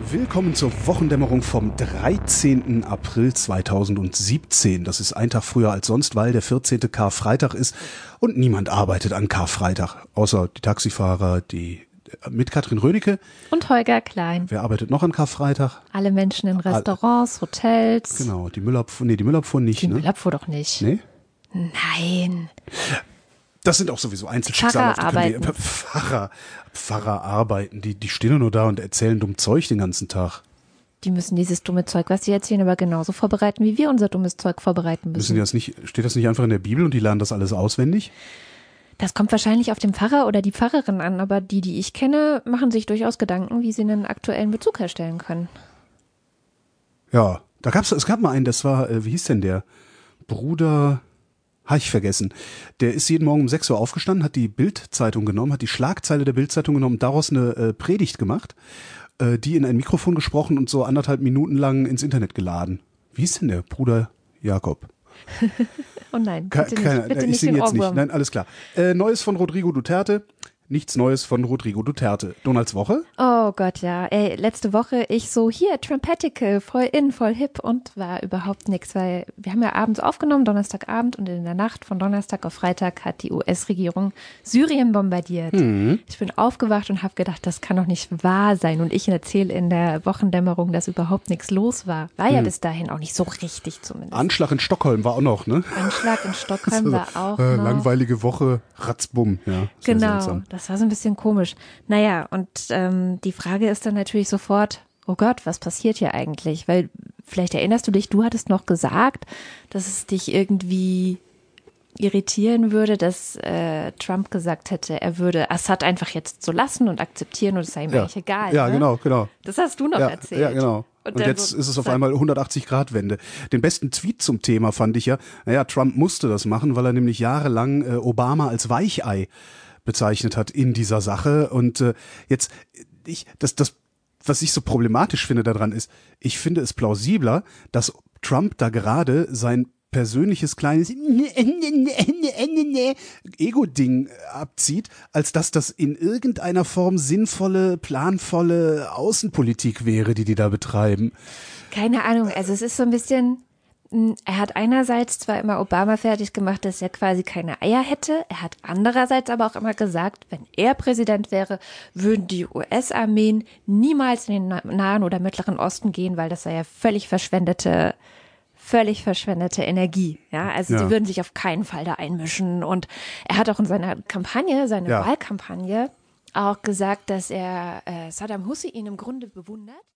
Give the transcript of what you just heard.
Willkommen zur Wochendämmerung vom 13. April 2017. Das ist ein Tag früher als sonst, weil der 14. Karfreitag ist und niemand arbeitet an Karfreitag, außer die Taxifahrer, die mit Katrin Rönecke. Und Holger Klein. Wer arbeitet noch an Karfreitag? Alle Menschen in Restaurants, Hotels. Genau, die Müllabfuhr, nee, die Müllabfuhr nicht, Die ne? Müllabfuhr doch nicht. Nee? Nein. Das sind auch sowieso Einzelschicksale. Pfarrer. Pfarrer, Pfarrer arbeiten, die, die stehen nur da und erzählen dumm Zeug den ganzen Tag. Die müssen dieses dumme Zeug, was sie erzählen, aber genauso vorbereiten, wie wir unser dummes Zeug vorbereiten Müssen müssen. die das nicht, steht das nicht einfach in der Bibel und die lernen das alles auswendig? Das kommt wahrscheinlich auf den Pfarrer oder die Pfarrerin an, aber die, die ich kenne, machen sich durchaus Gedanken, wie sie einen aktuellen Bezug herstellen können. Ja, da gab's, es gab mal einen, das war, äh, wie hieß denn der? Bruder, habe ich vergessen. Der ist jeden Morgen um 6 Uhr aufgestanden, hat die Bildzeitung genommen, hat die Schlagzeile der Bildzeitung genommen und daraus eine äh, Predigt gemacht, äh, die in ein Mikrofon gesprochen und so anderthalb Minuten lang ins Internet geladen. Wie hieß denn der? Bruder Jakob. Oh nein, bitte nicht, bitte ich nicht den jetzt nicht. Ohrwurm. Nein, alles klar. Äh, Neues von Rodrigo Duterte. Nichts Neues von Rodrigo Duterte. Donalds Woche. Oh Gott, ja. Ey, letzte Woche ich so hier Trumpetical, voll in, voll hip und war überhaupt nichts, weil wir haben ja abends aufgenommen, Donnerstagabend und in der Nacht von Donnerstag auf Freitag hat die US-Regierung Syrien bombardiert. Mhm. Ich bin aufgewacht und habe gedacht, das kann doch nicht wahr sein und ich erzähle in der Wochendämmerung, dass überhaupt nichts los war. War Mhm. ja bis dahin auch nicht so richtig zumindest. Anschlag in Stockholm war auch noch, ne? Anschlag in Stockholm war auch äh, noch. langweilige Woche, ratzbumm. Ja, Genau, seltsam. Das war so ein bisschen komisch. Naja, und ähm, die Frage ist dann natürlich sofort, oh Gott, was passiert hier eigentlich? Weil vielleicht erinnerst du dich, du hattest noch gesagt, dass es dich irgendwie irritieren würde, dass äh, Trump gesagt hätte, er würde Assad einfach jetzt so lassen und akzeptieren und es sei ihm Ja, eigentlich egal. ja ne? genau, genau. Das hast du noch Ja, erzählt. ja, genau. Und, dann jetzt so, ist es auf einmal 180-Grad-Wende. Den besten Tweet zum Thema fand ich ja, naja, Trump musste das machen, weil er nämlich jahrelang äh, Obama als Weichei bezeichnet hat in dieser Sache. Und äh, jetzt, ich, das, das, was ich so problematisch finde daran ist, ich finde es plausibler, dass Trump da gerade sein persönliches kleines Ego-Ding abzieht, als dass das in irgendeiner Form sinnvolle, planvolle Außenpolitik wäre, die die da betreiben. Keine Ahnung, also es ist so ein bisschen, er hat einerseits zwar immer Obama fertig gemacht, dass er quasi keine Eier hätte, er hat andererseits aber auch immer gesagt, wenn er Präsident wäre, würden die US-Armeen niemals in den Na- Nahen oder Mittleren Osten gehen, weil das sei ja völlig verschwendete völlig verschwendete Energie. Ja, also Ja. sie würden sich auf keinen Fall da einmischen. Und er hat auch in seiner Kampagne, seiner Ja. Wahlkampagne, auch gesagt, dass er äh, Saddam Hussein im Grunde bewundert.